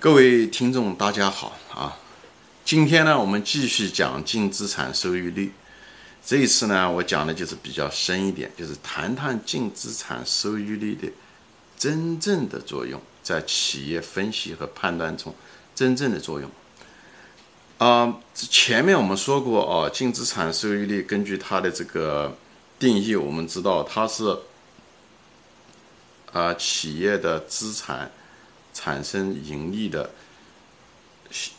各位听众，大家好啊！今天呢，我们继续讲净资产收益率。这一次呢，我讲的就是比较深一点，就是谈谈净资产收益率的真正的作用，在企业分析和判断中真正的作用。啊，前面我们说过哦，净资产收益率根据它的这个定义，我们知道它是啊企业的资产。产生盈利的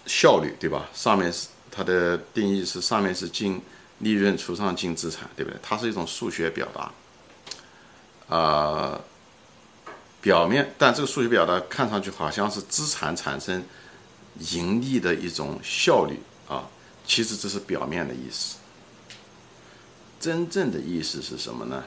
效率，对吧？上面是它的定义是上面是净利润除上净资产，对不对？它是一种数学表达，啊，表面，但这个数学表达看上去好像是资产产生盈利的一种效率啊，其实这是表面的意思，真正的意思是什么呢？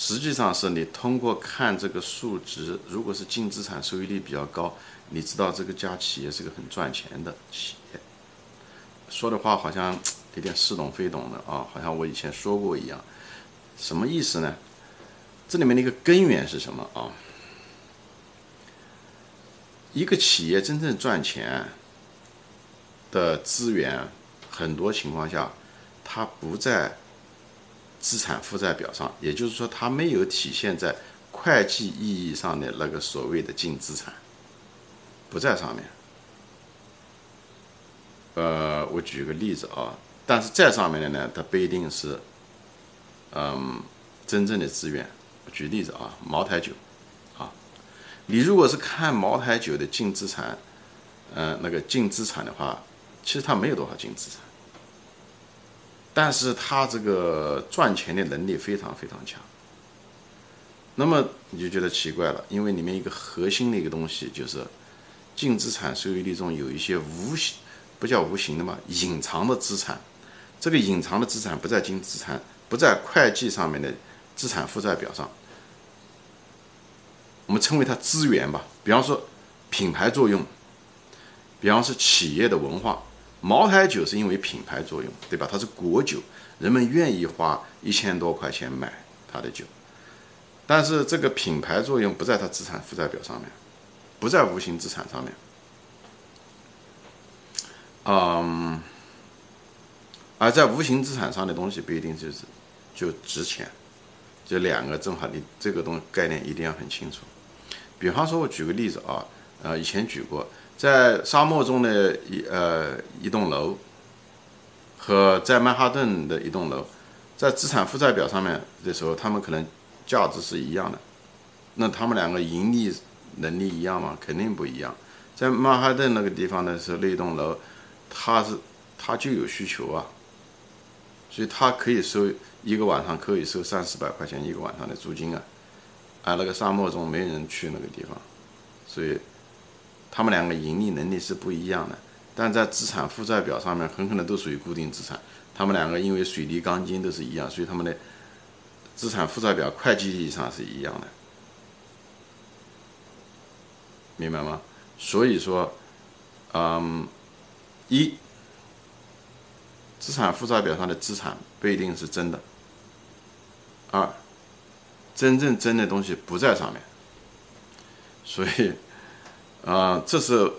实际上是你通过看这个数值，如果是净资产收益率比较高，你知道这个家企业是个很赚钱的企业。说的话好像有点似懂非懂的啊，好像我以前说过一样。什么意思呢？这里面的一个根源是什么啊？一个企业真正赚钱的资源，很多情况下它不在。资产负债表上，也就是说，它没有体现在会计意义上的那个所谓的净资产，不在上面。呃，我举个例子啊，但是在上面的呢，它不一定是，嗯，真正的资源。举例子啊，茅台酒，啊，你如果是看茅台酒的净资产，嗯，那个净资产的话，其实它没有多少净资产。但是他这个赚钱的能力非常非常强，那么你就觉得奇怪了，因为里面一个核心的一个东西就是净资产收益率中有一些无形，不叫无形的嘛，隐藏的资产，这个隐藏的资产不在净资产，不在会计上面的资产负债表上，我们称为它资源吧，比方说品牌作用，比方说企业的文化。茅台酒是因为品牌作用，对吧？它是国酒，人们愿意花一千多块钱买它的酒。但是这个品牌作用不在它资产负债表上面，不在无形资产上面。嗯，而在无形资产上的东西不一定就是就值钱。这两个正好，你这个东概念一定要很清楚。比方说，我举个例子啊，呃，以前举过。在沙漠中的一呃一栋楼，和在曼哈顿的一栋楼，在资产负债表上面的时候，他们可能价值是一样的。那他们两个盈利能力一样吗？肯定不一样。在曼哈顿那个地方的时候，那栋楼它是它就有需求啊，所以它可以收一个晚上可以收三四百块钱一个晚上的租金啊。而那个沙漠中没人去那个地方，所以。他们两个盈利能力是不一样的，但在资产负债表上面很可能都属于固定资产。他们两个因为水泥钢筋都是一样，所以他们的资产负债表会计意义上是一样的，明白吗？所以说，嗯，一，资产负债表上的资产不一定是真的；二，真正真的东西不在上面，所以。啊，这是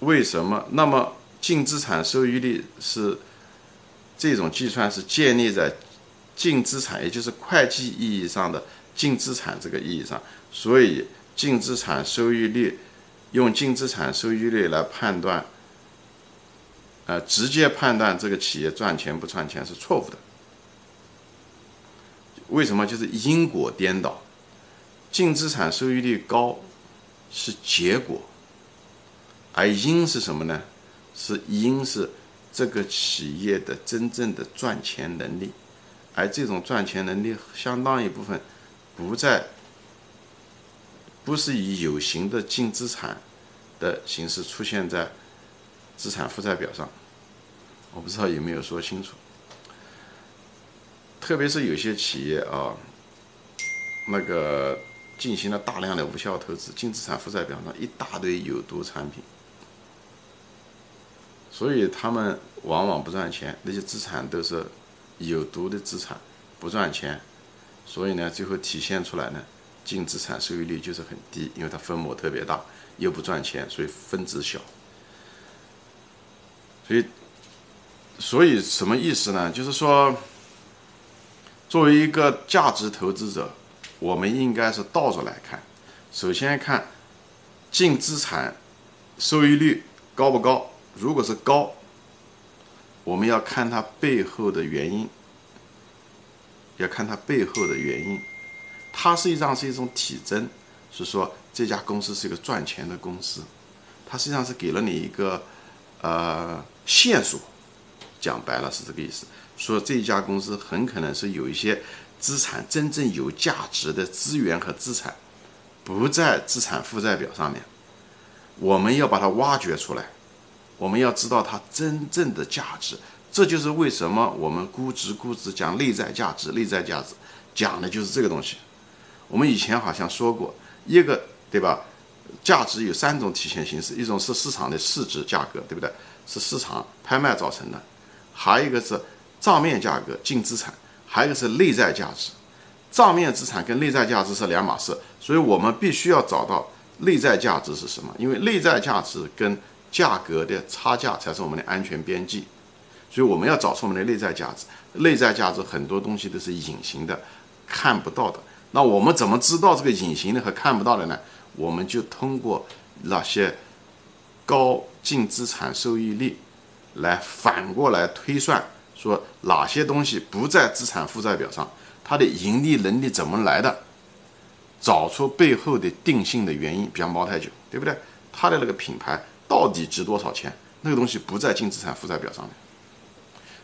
为什么？那么净资产收益率是这种计算是建立在净资产，也就是会计意义上的净资产这个意义上。所以净资产收益率用净资产收益率来判断，呃，直接判断这个企业赚钱不赚钱是错误的。为什么？就是因果颠倒，净资产收益率高是结果。而因是什么呢？是因是这个企业的真正的赚钱能力，而这种赚钱能力相当一部分不在，不是以有形的净资产的形式出现在资产负债表上。我不知道有没有说清楚。特别是有些企业啊，那个进行了大量的无效投资，净资产负债表上一大堆有毒产品。所以他们往往不赚钱，那些资产都是有毒的资产，不赚钱。所以呢，最后体现出来呢，净资产收益率就是很低，因为它分母特别大，又不赚钱，所以分子小。所以，所以什么意思呢？就是说，作为一个价值投资者，我们应该是倒着来看。首先看净资产收益率高不高，如果是高，我们要看它背后的原因，要看它背后的原因。它实际上是一种体征，是说这家公司是一个赚钱的公司，它实际上是给了你一个呃线索，讲白了是这个意思，说这家公司很可能是有一些资产真正有价值的资源和资产不在资产负债表上面，我们要把它挖掘出来，我们要知道它真正的价值，这就是为什么我们估值估值讲内在价值，内在价值讲的就是这个东西。我们以前好像说过，一个对吧？价值有三种体现形式，一种是市场的市值价格，对不对？是市场拍卖造成的，还有一个是账面价格净资产，还有一个是内在价值。账面资产跟内在价值是两码事，所以我们必须要找到内在价值是什么，因为内在价值跟价格的差价才是我们的安全边际。所以我们要找出我们的内在价值。内在价值很多东西都是隐形的，看不到的。那我们怎么知道这个隐形的和看不到的呢？我们就通过那些高净资产收益率来反过来推算，说哪些东西不在资产负债表上，它的盈利能力怎么来的？找出背后的定性的原因，比方茅台酒，对不对？它的那个品牌到底值多少钱？那个东西不在净资产负债表上面，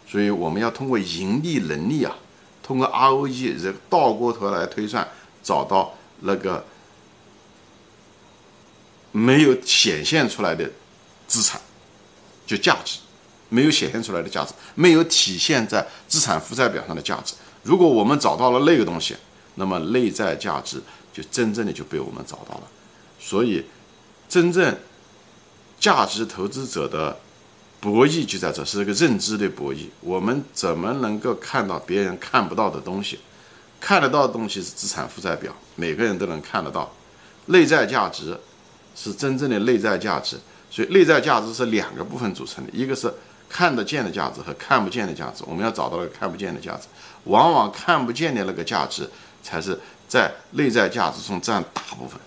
所以我们要通过盈利能力啊。通过 ROE 这倒过头来推算，找到那个没有显现出来的资产，就价值，没有显现出来的价值，没有体现在资产负债表上的价值。如果我们找到了那个东西，那么内在价值就真正的就被我们找到了。所以，真正价值投资者的。博弈就在这，是一个认知的博弈。我们怎么能够看到别人看不到的东西？看得到的东西是资产负债表，每个人都能看得到。内在价值是真正的内在价值，所以内在价值是两个部分组成的，一个是看得见的价值和看不见的价值。我们要找到那个看不见的价值，往往看不见的那个价值才是在内在价值中占大部分。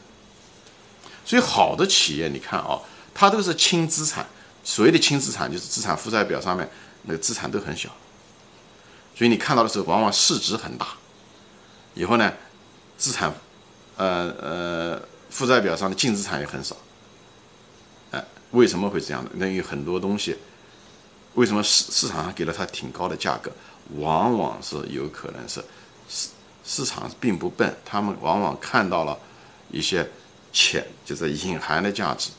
所以好的企业，你看啊，它都是轻资产。所谓的轻资产，就是资产负债表上面那个资产都很小，所以你看到的时候，往往市值很大。以后呢，资产，呃呃，负债表上的净资产也很少。哎，为什么会这样的？那有很多东西，为什么市市场上给了它挺高的价格？往往是有可能是市市场并不笨，他们往往看到了一些潜，就是隐含的价值，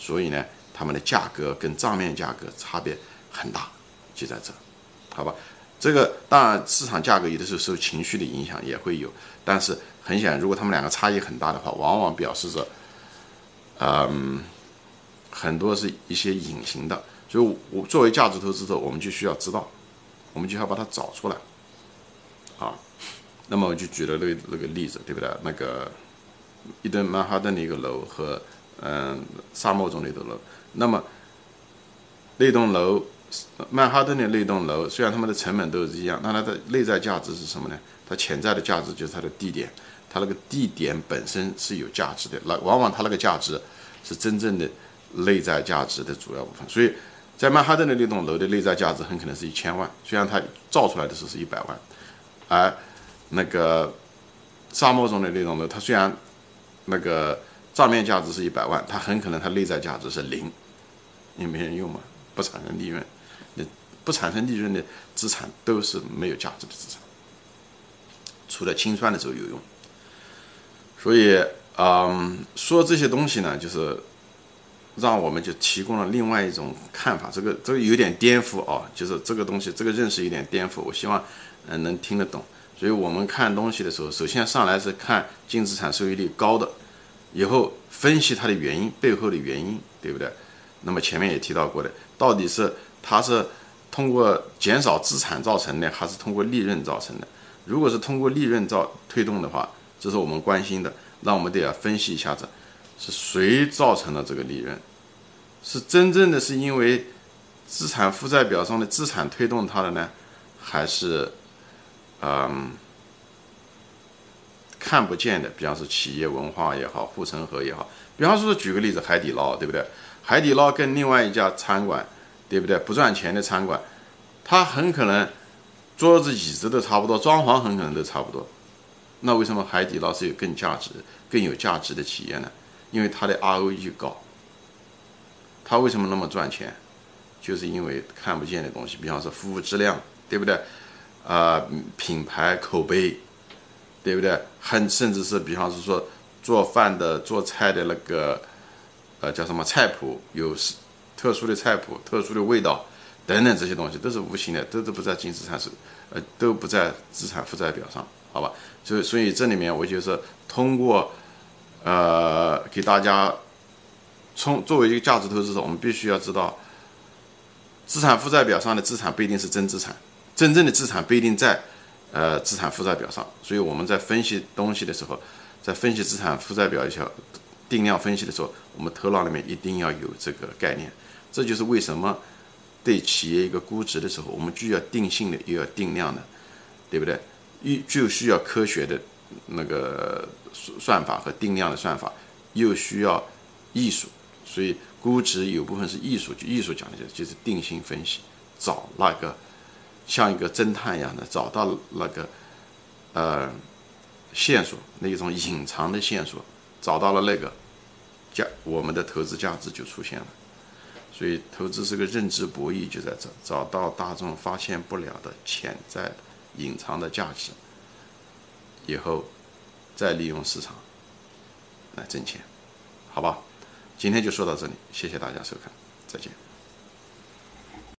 所以呢。他们的价格跟账面价格差别很大，就在这，好吧？这个当然市场价格有的时候受情绪的影响也会有，但是很显然，如果他们两个差异很大的话，往往表示着，嗯，很多是一些隐形的。所以，我作为价值投资者，我们就需要知道，我们就要把它找出来，啊。那么我就举了那那个例子，对不对？那个一栋曼哈顿的一个楼和嗯沙漠中的一栋楼。那么，那栋楼，曼哈顿的那栋楼，虽然他们的成本都是一样，那它的内在价值是什么呢？它潜在的价值就是它的地点，它那个地点本身是有价值的。那往往它那个价值是真正的内在价值的主要部分。所以在曼哈顿的那栋楼的内在价值很可能是一千万，虽然它造出来的时候是一百万，而那个沙漠中的那栋楼，它虽然那个。账面价值是一百万，它很可能它内在价值是零，也没人用嘛，不产生利润，你不产生利润的资产都是没有价值的资产，除了清算的时候有用。所以，嗯，说这些东西呢，就是让我们就提供了另外一种看法，这个这个有点颠覆啊，就是这个东西这个认识有点颠覆，我希望嗯能听得懂。所以我们看东西的时候，首先上来是看净资产收益率高的。以后分析它的原因背后的原因，对不对？那么前面也提到过的，到底是它是通过减少资产造成的，还是通过利润造成的？如果是通过利润造推动的话，这是我们关心的。那我们得要分析一下子，是谁造成了这个利润？是真正的是因为资产负债表上的资产推动它的呢，还是嗯看不见的？比方说企业文化也好，护城河也好。比方说举个例子，海底捞，对不对？海底捞跟另外一家餐馆，对不对？不赚钱的餐馆，它很可能桌子椅子都差不多，装潢很可能都差不多。那为什么海底捞是有更价值、更有价值的企业呢？因为它的 ROE 高。它为什么那么赚钱？就是因为看不见的东西，比方说服务质量，对不对？啊，品牌口碑，对不对？很甚至是比方是说做饭的、做菜的那个，呃，叫什么菜谱，有特殊的菜谱、特殊的味道等等这些东西，都是无形的，都都不在净资产是，呃，都不在资产负债表上。好吧，所以所以这里面我就是通过，呃，给大家从作为一个价值投资者，我们必须要知道，资产负债表上的资产不一定是真资产，真正的资产不一定在呃资产负债表上。所以我们在分析东西的时候，在分析资产负债表一些定量分析的时候，我们头脑里面一定要有这个概念。这就是为什么对企业一个估值的时候，我们既要定性的，又要定量的，对不对？一就需要科学的那个算算法和定量的算法，又需要艺术，所以估值有部分是艺术，就艺术讲的就是定性分析，找那个像一个侦探一样的找到那个呃线索，那种隐藏的线索，找到了那个价，我们的投资价值就出现了。所以投资是个认知博弈，就在这找到大众发现不了的潜在。隐藏的价值，以后再利用市场来挣钱，好吧？今天就说到这里，谢谢大家收看，再见。